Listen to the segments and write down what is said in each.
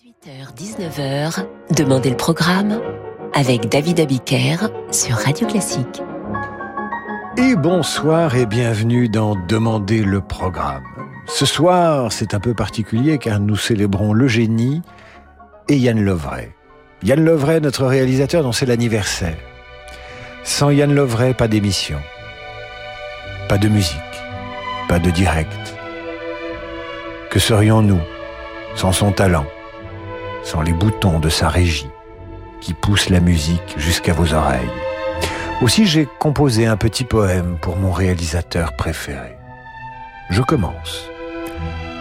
18h-19h, Demandez le programme avec David Abiker sur Radio Classique. Et bonsoir et bienvenue dans Demandez le programme. Ce soir, c'est un peu particulier car nous célébrons le génie et Yann Lovray. Yann Lovray, notre réalisateur dont c'est l'anniversaire. Sans Yann Lovray, pas d'émission, pas de musique, pas de direct. Que serions-nous sans son talent? Sans les boutons de sa régie qui poussent la musique jusqu'à vos oreilles. Aussi j'ai composé un petit poème pour mon réalisateur préféré. Je commence.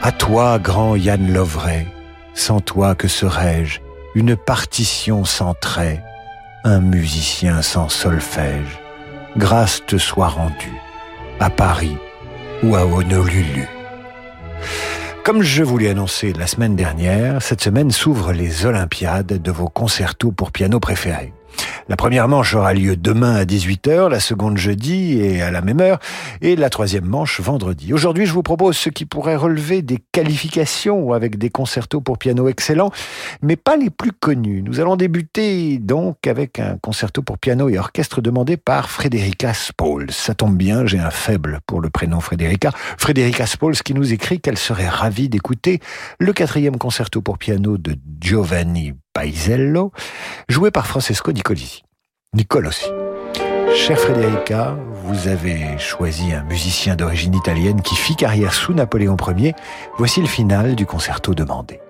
À toi, grand Yann Lovray, sans toi que serais-je Une partition sans trait, un musicien sans solfège. Grâce te soit rendue, à Paris ou à Honolulu. Comme je vous l'ai annoncé la semaine dernière, cette semaine s'ouvrent les Olympiades de vos concertos pour piano préférés. La première manche aura lieu demain à 18h, la seconde jeudi et à la même heure, et la troisième manche vendredi. Aujourd'hui, je vous propose ce qui pourrait relever des qualifications avec des concertos pour piano excellents, mais pas les plus connus. Nous allons débuter donc avec un concerto pour piano et orchestre demandé par Frédérica Spauls. Ça tombe bien, j'ai un faible pour le prénom Frédérica. Frédérica Spauls qui nous écrit qu'elle serait ravie d'écouter le quatrième concerto pour piano de Giovanni Paisiello, joué par Francesco Nicolisi. Nicole aussi. Cher Frédérica, vous avez choisi un musicien d'origine italienne qui fit carrière sous Napoléon Ier. Voici le final du concerto demandé.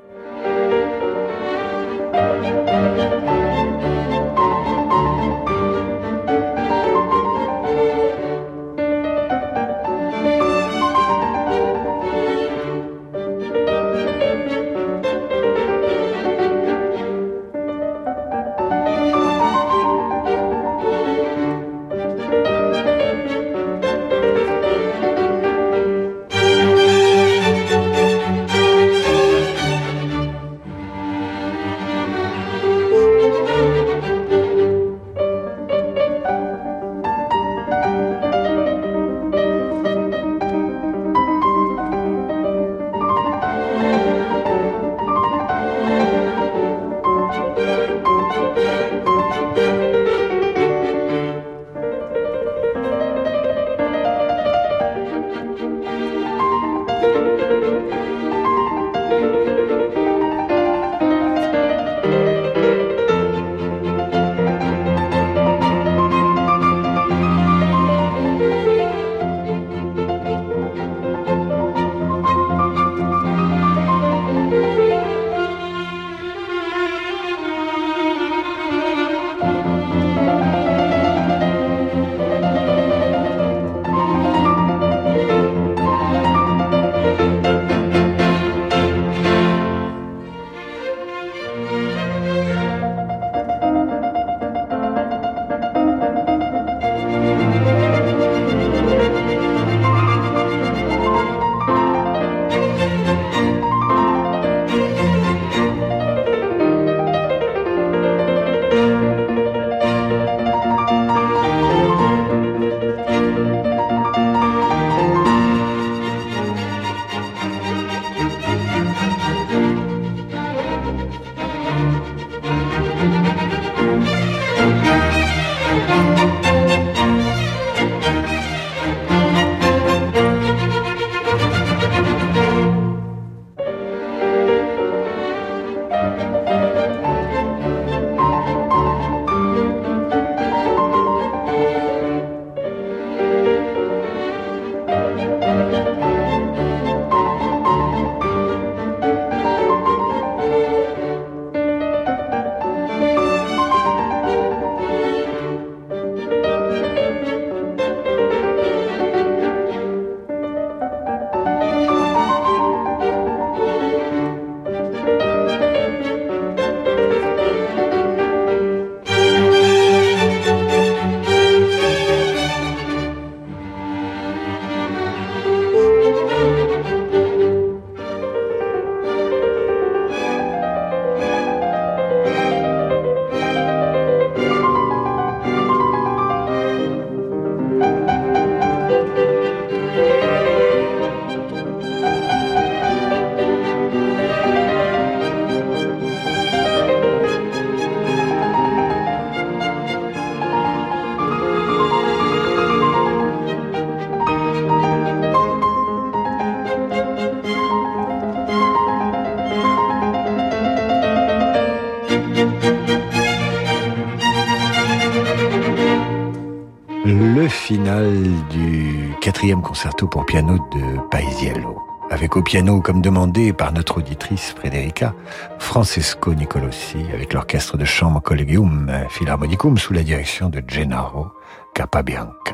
Concerto pour piano de Paisiello. Avec au piano, comme demandé par notre auditrice Frederica, Francesco Nicolossi, avec l'orchestre de chambre Collegium Philharmonicum sous la direction de Gennaro Capabianca.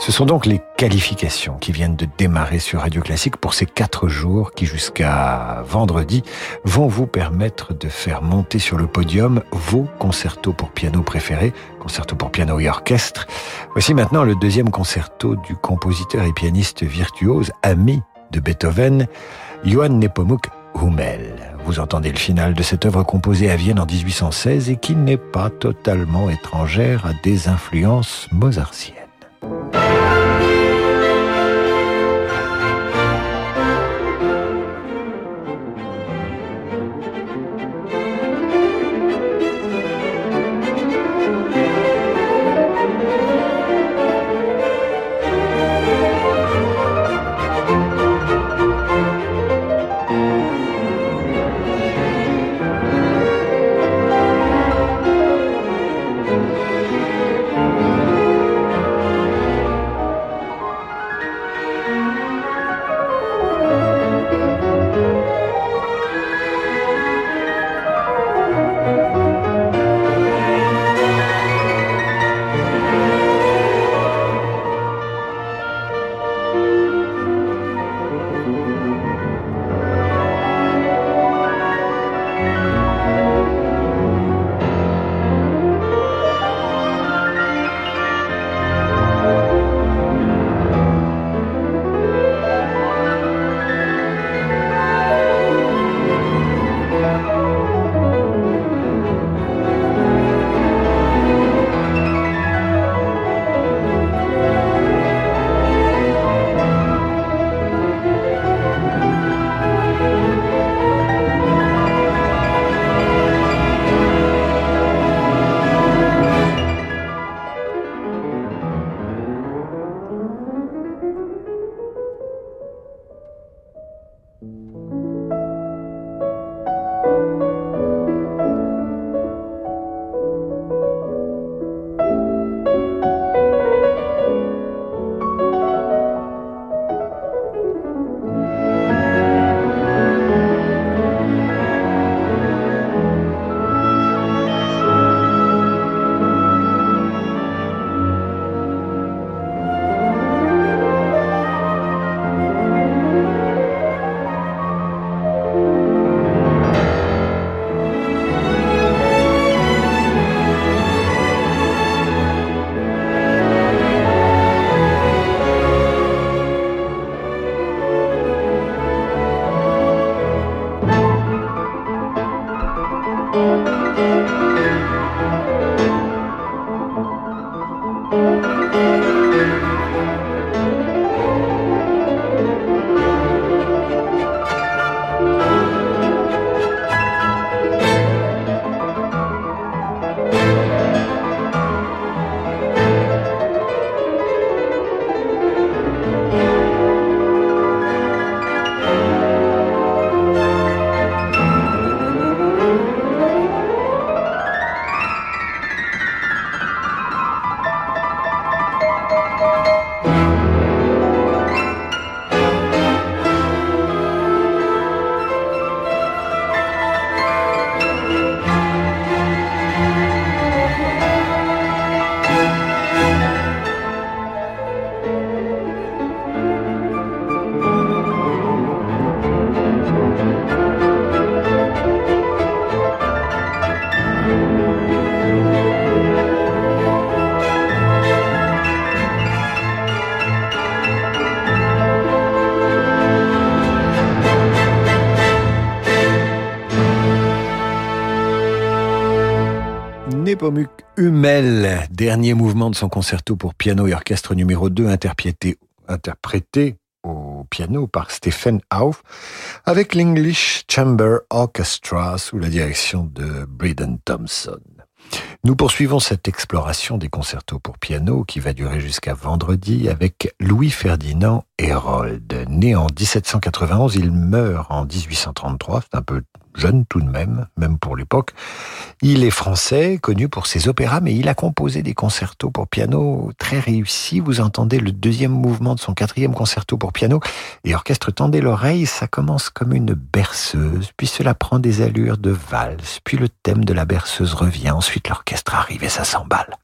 Ce sont donc les qualifications qui viennent de démarrer sur Radio Classique pour ces quatre jours qui, jusqu'à vendredi, vont vous permettre de faire monter sur le podium vos concertos pour piano préférés, concertos pour piano et orchestre. Voici maintenant le deuxième concerto du compositeur et pianiste virtuose, ami de Beethoven, Johann Nepomuk Hummel. Vous entendez le final de cette œuvre composée à Vienne en 1816 et qui n'est pas totalement étrangère à des influences mozartiennes. Nepomuk Hummel, dernier mouvement de son concerto pour piano et orchestre numéro 2, interprété, au piano par Stephen Auf, avec l'English Chamber Orchestra sous la direction de Braden Thompson. Nous poursuivons cette exploration des concertos pour piano qui va durer jusqu'à vendredi avec Louis-Ferdinand Herold. Né en 1791, il meurt en 1833, c'est un peu jeune tout de même, même pour l'époque. Il est français, connu pour ses opéras, mais il a composé des concertos pour piano très réussis. Vous entendez le deuxième mouvement de son quatrième concerto pour piano et orchestre tendez l'oreille, ça commence comme une berceuse, puis cela prend des allures de valse, puis le thème de la berceuse revient, ensuite l'orchestre arrive et ça s'emballe.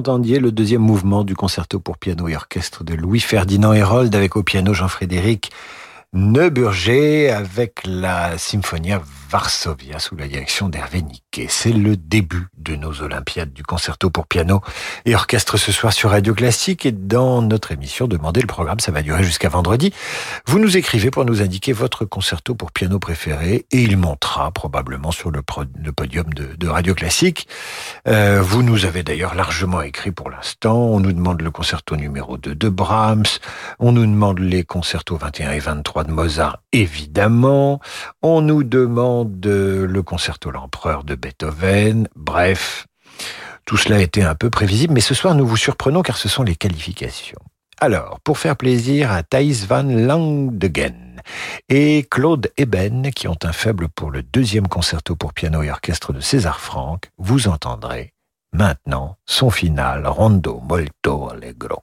Entendiez le deuxième mouvement du concerto pour piano et orchestre de Louis-Ferdinand Hérold avec au piano Jean-Frédéric Neuburger avec la Symphonia Varsovia sous la direction d'Hervé Niquet. C'est le début de nos Olympiades du concerto pour piano et orchestre ce soir sur Radio Classique et dans notre émission Demandez le programme, ça va durer jusqu'à vendredi. Vous nous écrivez pour nous indiquer votre concerto pour piano préféré et il montera probablement sur le, podium de, Radio Classique. Euh, vous nous avez d'ailleurs largement écrit pour l'instant. On nous demande le concerto numéro 2 de Brahms. On nous demande les concertos 21 et 23 de Mozart, évidemment. On nous demande de le concerto L'Empereur de Beethoven. Bref, tout cela été un peu prévisible, mais ce soir nous vous surprenons car ce sont les qualifications. Alors, pour faire plaisir à Thijs van Langdegen et Claude Eben, qui ont un faible pour le deuxième concerto pour piano et orchestre de César Franck, vous entendrez maintenant son final Rondo molto allegro.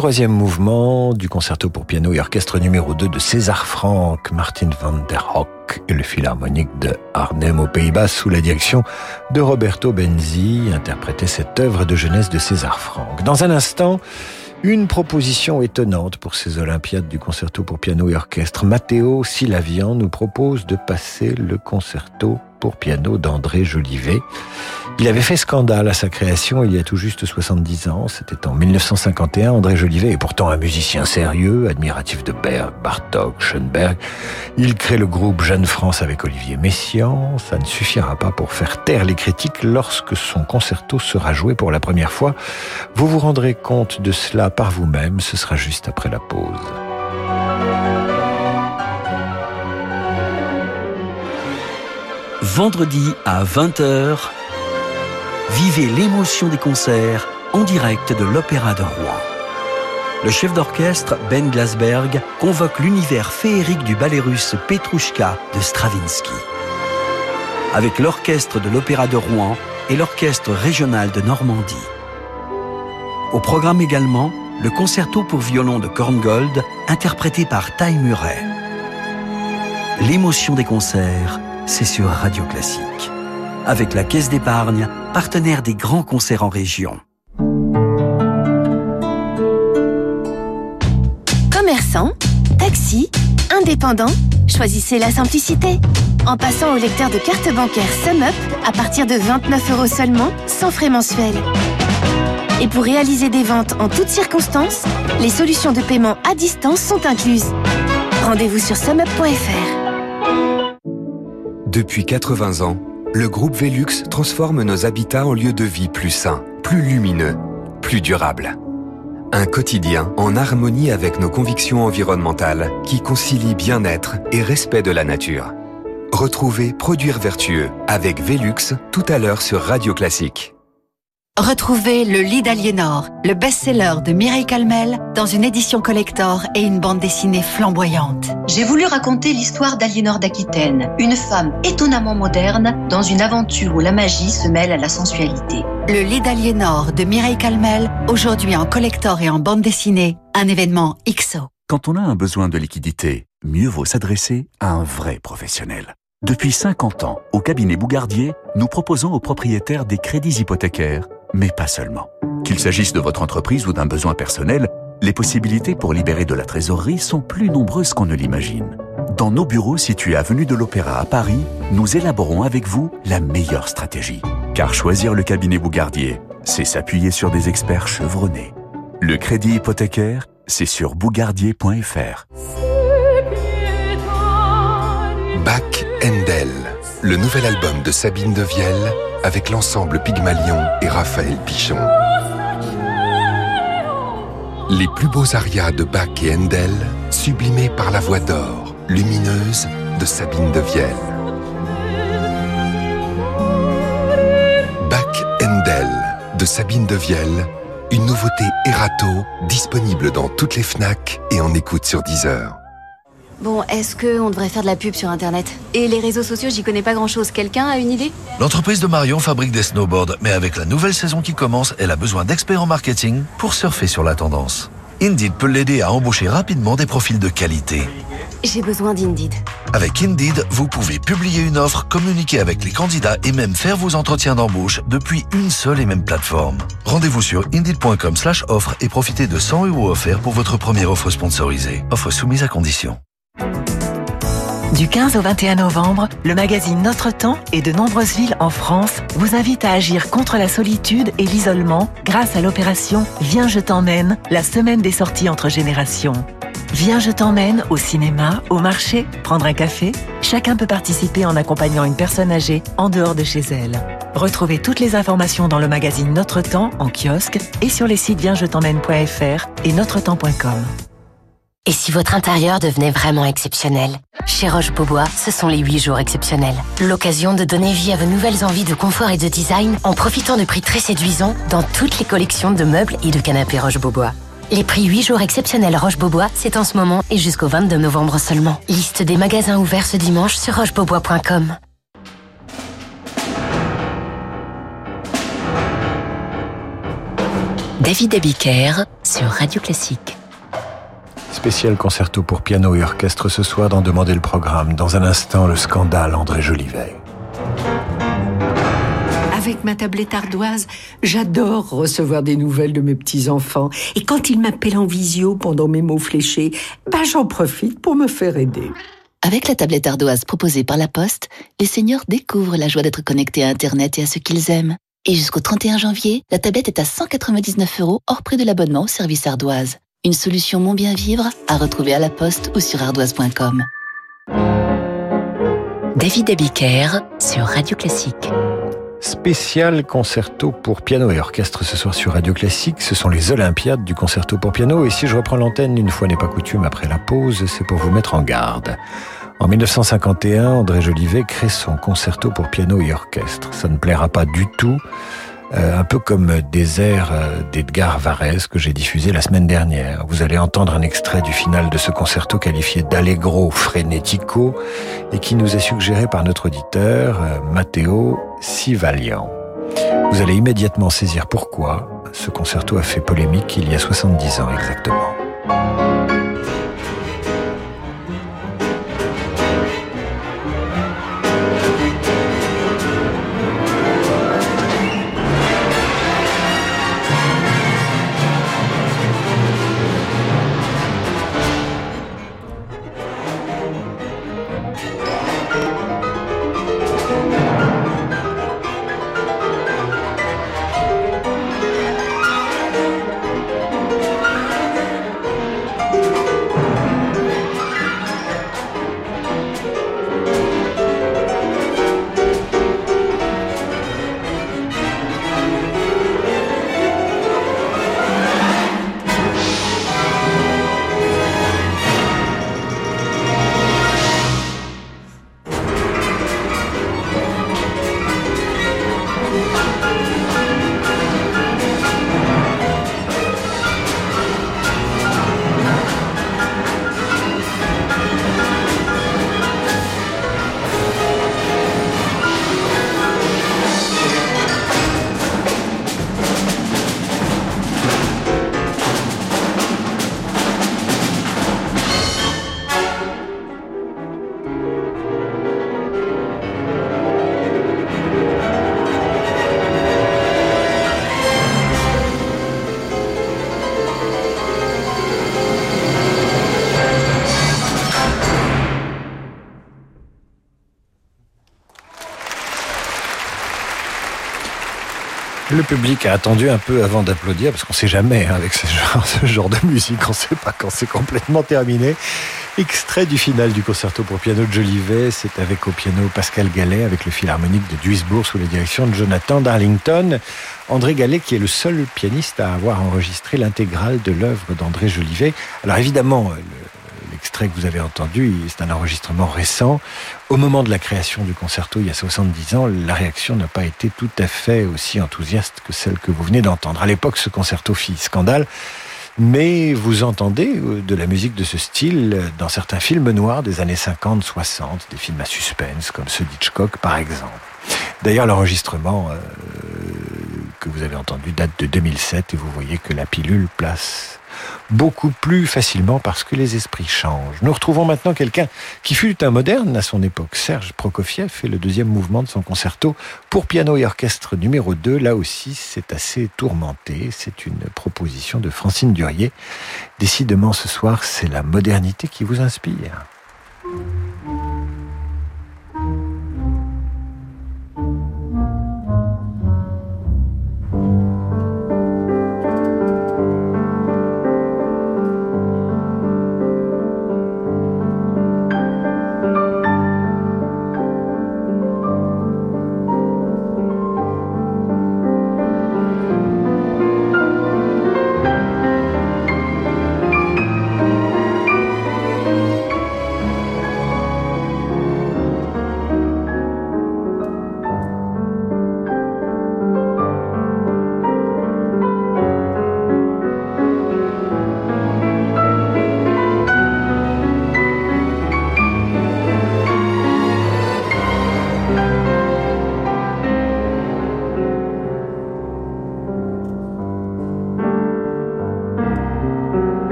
Troisième mouvement du concerto pour piano et orchestre numéro 2 de César Franck, Martin van der Hock et le philharmonique de Arnhem aux Pays-Bas sous la direction de Roberto Benzi interprétait cette œuvre de jeunesse de César Franck. Dans un instant, une proposition étonnante pour ces Olympiades du concerto pour piano et orchestre. Matteo Silavian nous propose de passer le concerto pour piano d'André Jolivet. Il avait fait scandale à sa création il y a tout juste 70 ans. C'était en 1951. André Jolivet est pourtant un musicien sérieux, admiratif de Berg, Bartok, Schoenberg. Il crée le groupe Jeune France avec Olivier Messiaen. Ça ne suffira pas pour faire taire les critiques lorsque son concerto sera joué pour la première fois. Vous vous rendrez compte de cela par vous-même. Ce sera juste après la pause. Vendredi à 20h, vivez l'émotion des concerts en direct de l'Opéra de Rouen. Le chef d'orchestre, Ben Glasberg, convoque l'univers féerique du ballet russe Petrouchka de Stravinsky. Avec l'orchestre de l'Opéra de Rouen et l'orchestre régional de Normandie. Au programme également, le concerto pour violon de Korngold, interprété par Ty Murray. L'émotion des concerts c'est sur Radio Classique. Avec la Caisse d'épargne, partenaire des grands concerts en région. Commerçants, taxi, indépendants, choisissez la simplicité. En passant au lecteur de carte bancaire SumUp à partir de 29 euros seulement, sans frais mensuels. Et pour réaliser des ventes en toutes circonstances, les solutions de paiement à distance sont incluses. Rendez-vous sur sumup.fr. Depuis 80 ans, le groupe Velux transforme nos habitats en lieux de vie plus sains, plus lumineux, plus durables. Un quotidien en harmonie avec nos convictions environnementales qui concilie bien-être et respect de la nature. Retrouvez Produire vertueux avec Velux tout à l'heure sur Radio Classique. Retrouvez Le Lit d'Aliénor, le best-seller de Mireille Calmel, dans une édition collector et une bande dessinée flamboyante. J'ai voulu raconter l'histoire d'Aliénor d'Aquitaine, une femme étonnamment moderne dans une aventure où la magie se mêle à la sensualité. Le Lit d'Aliénor de Mireille Calmel, aujourd'hui en collector et en bande dessinée, un événement XO. Quand on a un besoin de liquidité, mieux vaut s'adresser à un vrai professionnel. Depuis 50 ans, au cabinet Bougardier, nous proposons aux propriétaires des crédits hypothécaires mais pas seulement. Qu'il s'agisse de votre entreprise ou d'un besoin personnel, les possibilités pour libérer de la trésorerie sont plus nombreuses qu'on ne l'imagine. Dans nos bureaux situés avenue de l'Opéra à Paris, nous élaborons avec vous la meilleure stratégie. Car choisir le cabinet Bougardier, c'est s'appuyer sur des experts chevronnés. Le crédit hypothécaire, c'est sur bougardier.fr. Bac Endel, le nouvel album de Sabine Devielle avec l'ensemble Pygmalion et Raphaël Pichon. Les plus beaux arias de Bach et Handel, sublimés par la voix d'or, lumineuse de Sabine de Vielle. Bach Handel de Sabine de Vielle, une nouveauté Erato disponible dans toutes les FNAC et en écoute sur Deezer. Bon, est-ce qu'on devrait faire de la pub sur Internet Et les réseaux sociaux, j'y connais pas grand-chose. Quelqu'un a une idée? L'entreprise de Marion fabrique des snowboards, mais avec la nouvelle saison qui commence, elle a besoin d'experts en marketing pour surfer sur la tendance. Indeed peut l'aider à embaucher rapidement des profils de qualité. J'ai besoin d'Indeed. Avec Indeed, vous pouvez publier une offre, communiquer avec les candidats et même faire vos entretiens d'embauche depuis une seule et même plateforme. Rendez-vous sur indeed.com slash offre et profitez de 100 euros offerts pour votre première offre sponsorisée. Offre soumise à condition. Du 15 au 21 novembre, le magazine Notre Temps et de nombreuses villes en France vous invitent à agir contre la solitude et l'isolement grâce à l'opération Viens je t'emmène, la semaine des sorties entre générations. Viens je t'emmène au cinéma, au marché, prendre un café. Chacun peut participer en accompagnant une personne âgée en dehors de chez elle. Retrouvez toutes les informations dans le magazine Notre Temps en kiosque et sur les sites viensjetemmène.fr et notretemps.com. Et si votre intérieur devenait vraiment exceptionnel Chez Roche-Beaubois, ce sont les 8 jours exceptionnels. L'occasion de donner vie à vos nouvelles envies de confort et de design en profitant de prix très séduisants dans toutes les collections de meubles et de canapés Roche-Beaubois. Les prix 8 jours exceptionnels Roche-Beaubois, c'est en ce moment et jusqu'au 22 novembre seulement. Liste des magasins ouverts ce dimanche sur rochebeaubois.com. David Abiker sur Radio Classique. Spécial concerto pour piano et orchestre ce soir dans Demander le programme. Dans un instant, le scandale André Jolivet. Avec ma tablette ardoise, j'adore recevoir des nouvelles de mes petits-enfants. Et quand ils m'appellent en visio pendant mes mots fléchés, ben j'en profite pour me faire aider. Avec la tablette ardoise proposée par la Poste, les seniors découvrent la joie d'être connectés à Internet et à ce qu'ils aiment. Et jusqu'au 31 janvier, la tablette est à 199 euros hors prix de l'abonnement au service ardoise. Une solution mon bien vivre à retrouver à la Poste ou sur ardoise.com. David Abiker sur Radio Classique. Spécial concerto pour piano et orchestre ce soir sur Radio Classique. Ce sont les Olympiades du concerto pour piano. Et si je reprends l'antenne une fois n'est pas coutume après la pause, c'est pour vous mettre en garde. En 1951, André Jolivet crée son concerto pour piano et orchestre. Ça ne plaira pas du tout un peu comme des airs euh, d'Edgar Varese que j'ai diffusé la semaine dernière. Vous allez entendre un extrait du final de ce concerto qualifié d'allegro frenetico et qui nous est suggéré par notre auditeur euh, Matteo Sivalian. Vous allez immédiatement saisir pourquoi ce concerto a fait polémique il y a 70 ans exactement. Public a attendu un peu avant d'applaudir parce qu'on sait jamais hein, avec ce genre, ce genre de musique, on sait pas quand c'est complètement terminé. Extrait du final du concerto pour piano de Jolivet, c'est avec au piano Pascal Gallet avec le philharmonique de Duisbourg sous la direction de Jonathan Darlington. André Gallet qui est le seul pianiste à avoir enregistré l'intégrale de l'œuvre d'André Jolivet. Alors évidemment, le L'extrait que vous avez entendu, c'est un enregistrement récent. Au moment de la création du concerto, il y a 70 ans, la réaction n'a pas été tout à fait aussi enthousiaste que celle que vous venez d'entendre. À l'époque, ce concerto fit scandale. Mais vous entendez euh, de la musique de ce style dans certains films noirs des années 50, 60, des films à suspense comme ceux d'Hitchcock par exemple. D'ailleurs, l'enregistrement euh, que vous avez entendu date de 2007 et vous voyez que la pilule place beaucoup plus facilement parce que les esprits changent. Nous retrouvons maintenant quelqu'un qui fut un moderne à son époque. Serge Prokofiev fait le deuxième mouvement de son concerto pour piano et orchestre numéro 2. Là aussi, c'est assez tourmenté. C'est une proposition de Francine Durier. Décidément, ce soir, c'est la modernité qui vous inspire.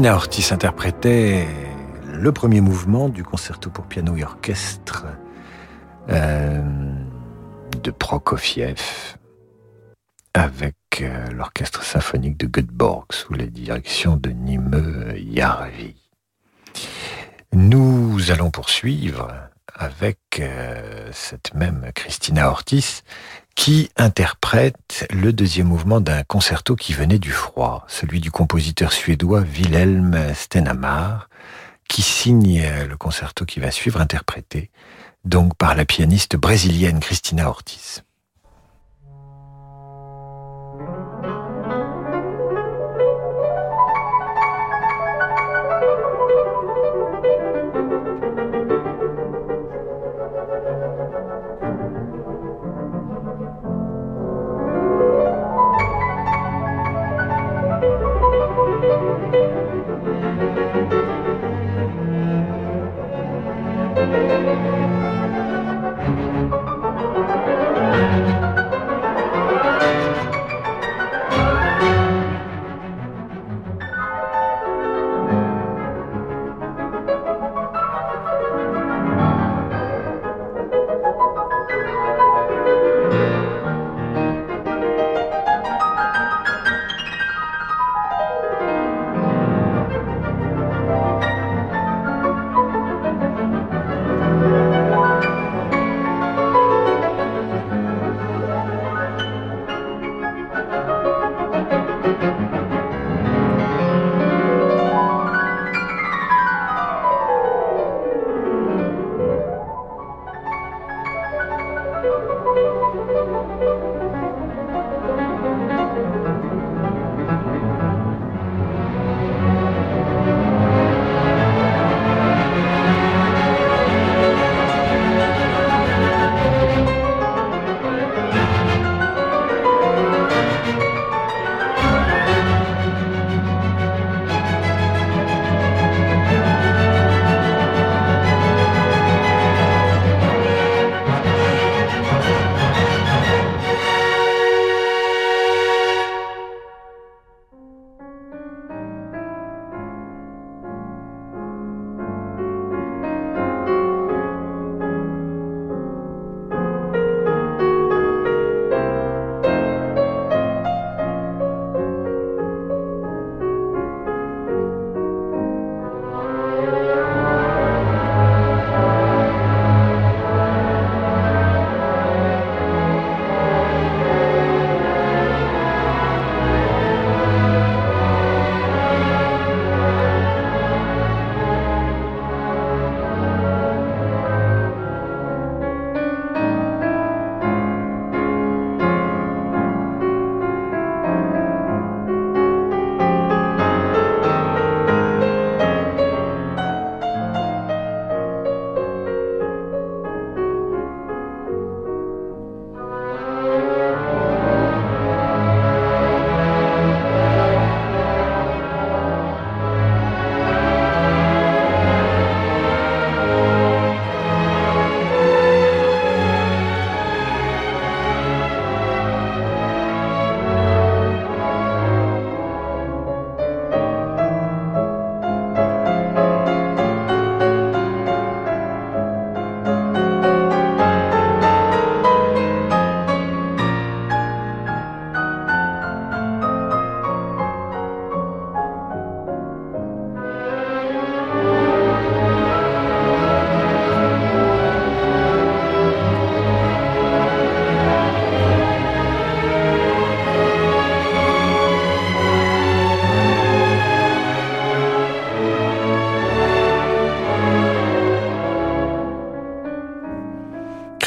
Christina Ortiz interprétait le premier mouvement du concerto pour piano et orchestre euh, de Prokofiev avec euh, l'orchestre symphonique de Göteborg sous la direction de Nimue Yarvi. Nous allons poursuivre avec euh, cette même Christina Ortiz qui interprète le deuxième mouvement d'un concerto qui venait du froid, celui du compositeur suédois Wilhelm Stenhammar, qui signe le concerto qui va suivre, interprété donc par la pianiste brésilienne Christina Ortiz.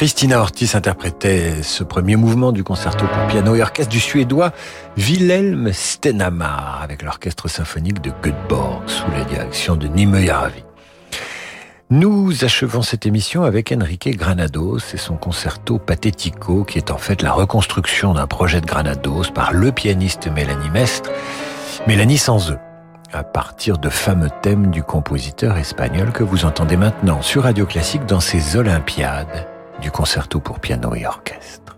Christina Ortiz interprétait ce premier mouvement du concerto pour piano et orchestre du suédois Wilhelm Stenhammar avec l'orchestre symphonique de Göteborg sous la direction de Nimue Yarvi. Nous achevons cette émission avec Enrique Granados et son concerto Patético qui est en fait la reconstruction d'un projet de Granados par le pianiste Mélanie Mestre, Mélanie sans eux à partir de fameux thèmes du compositeur espagnol que vous entendez maintenant sur Radio Classique dans ses Olympiades du concerto pour piano et orchestre.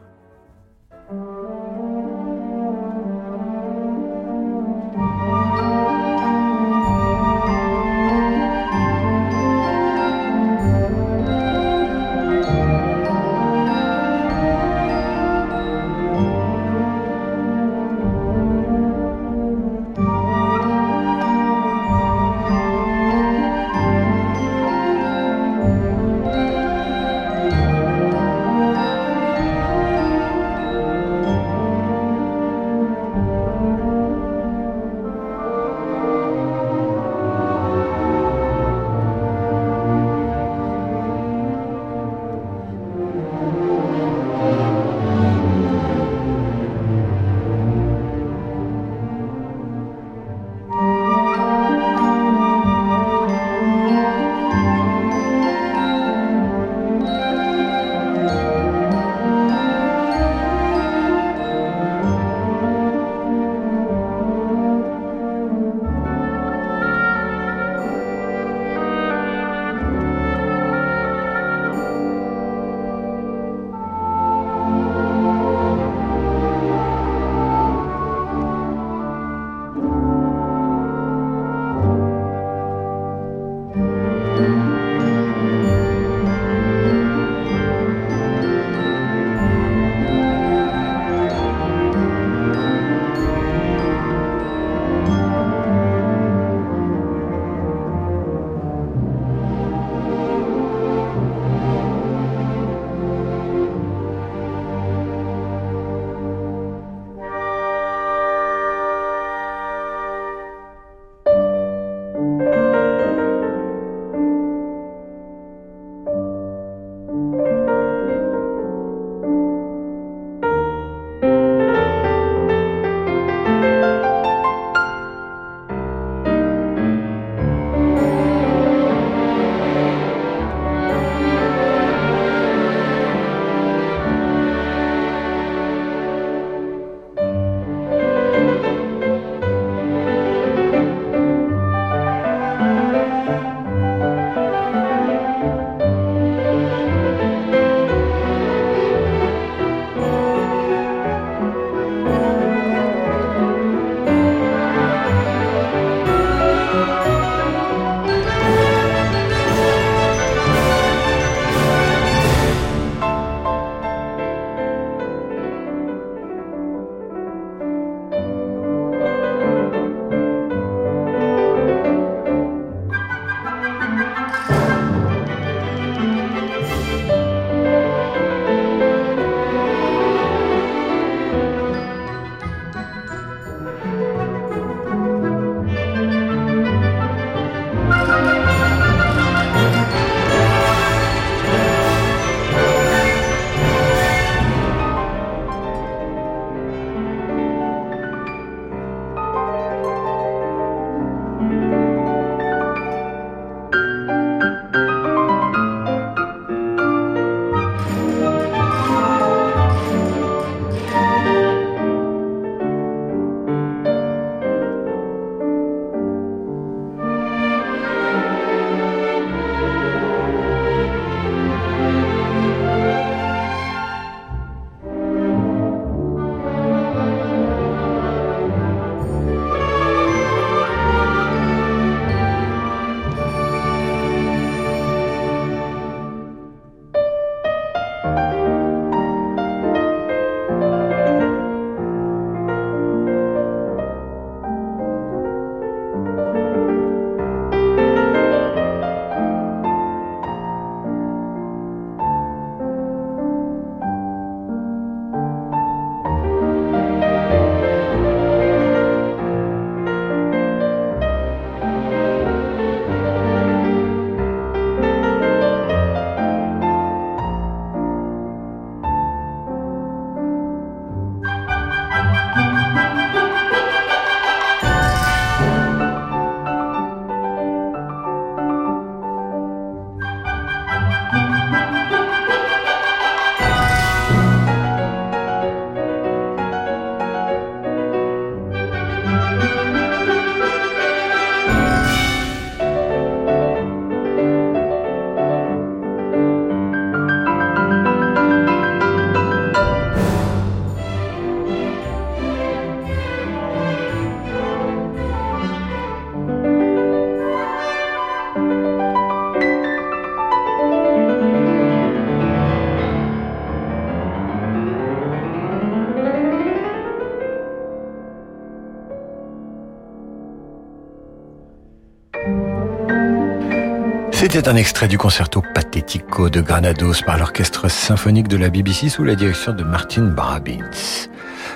C'était un extrait du concerto Patetico de Granados par l'orchestre symphonique de la BBC sous la direction de Martin Brabins.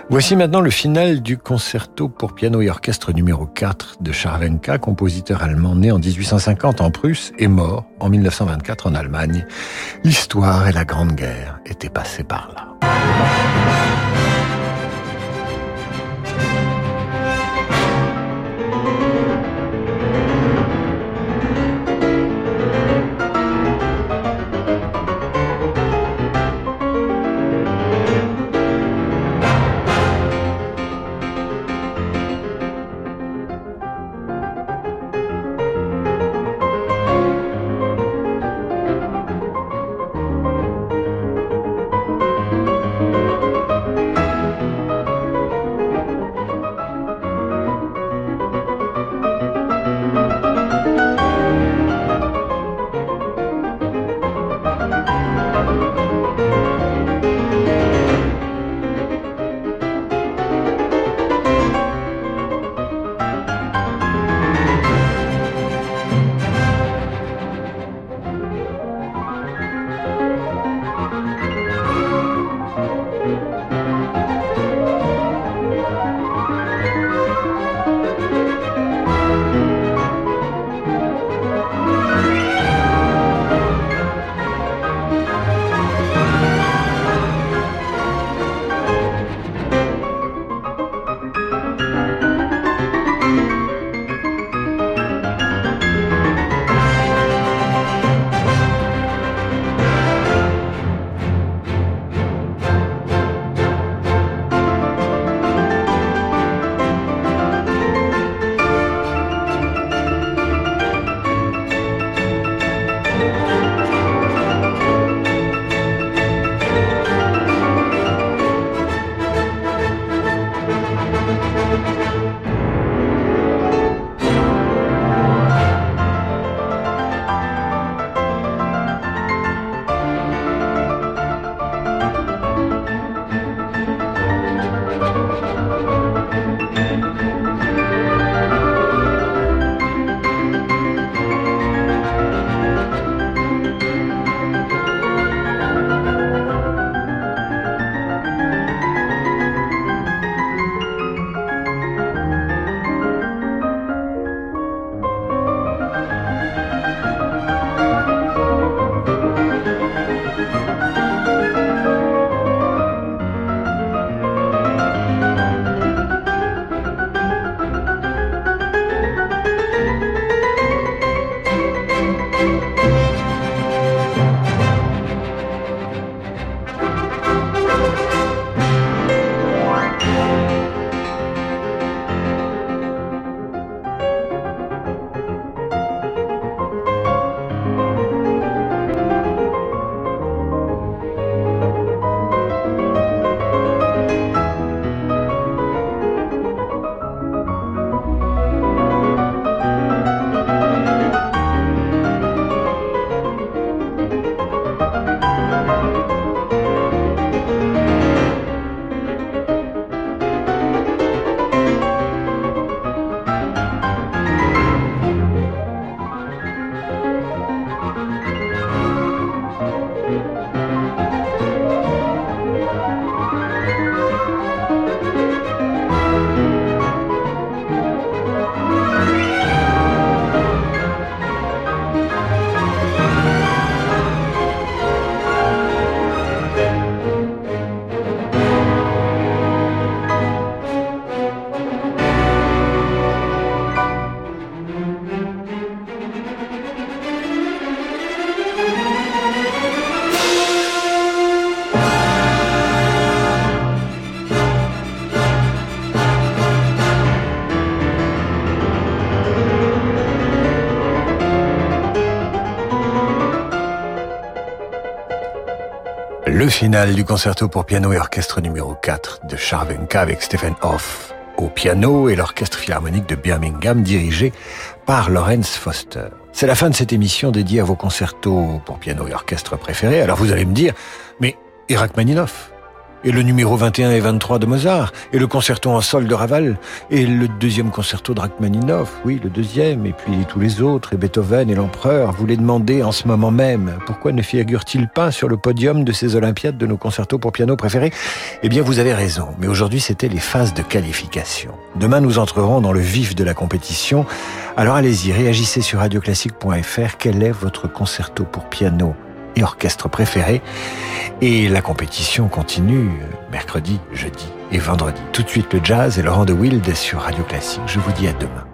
Voici maintenant le final du concerto pour piano et orchestre numéro 4 de Charlenka, compositeur allemand né en 1850 en Prusse et mort en 1924 en Allemagne. L'histoire et la Grande Guerre étaient passées par là. Le final du concerto pour piano et orchestre numéro 4 de Charvenka avec Stephen Hoff au piano et l'orchestre philharmonique de Birmingham dirigé par Lawrence Foster. C'est la fin de cette émission dédiée à vos concertos pour piano et orchestre préférés. Alors vous allez me dire, mais et Rachmaninoff et le numéro 21 et 23 de Mozart, et le concerto en sol de Raval, et le deuxième concerto de Rachmaninoff, oui, le deuxième, et puis tous les autres, et Beethoven et l'empereur, vous les demandez en ce moment même, pourquoi ne figure-t-il pas sur le podium de ces Olympiades de nos concertos pour piano préférés? Eh bien, vous avez raison, mais aujourd'hui, c'était les phases de qualification. Demain, nous entrerons dans le vif de la compétition, alors allez-y, réagissez sur radioclassique.fr, quel est votre concerto pour piano? Et orchestre préféré. Et la compétition continue mercredi, jeudi et vendredi. Tout de suite le jazz et Laurent de Wild sur Radio Classique. Je vous dis à demain.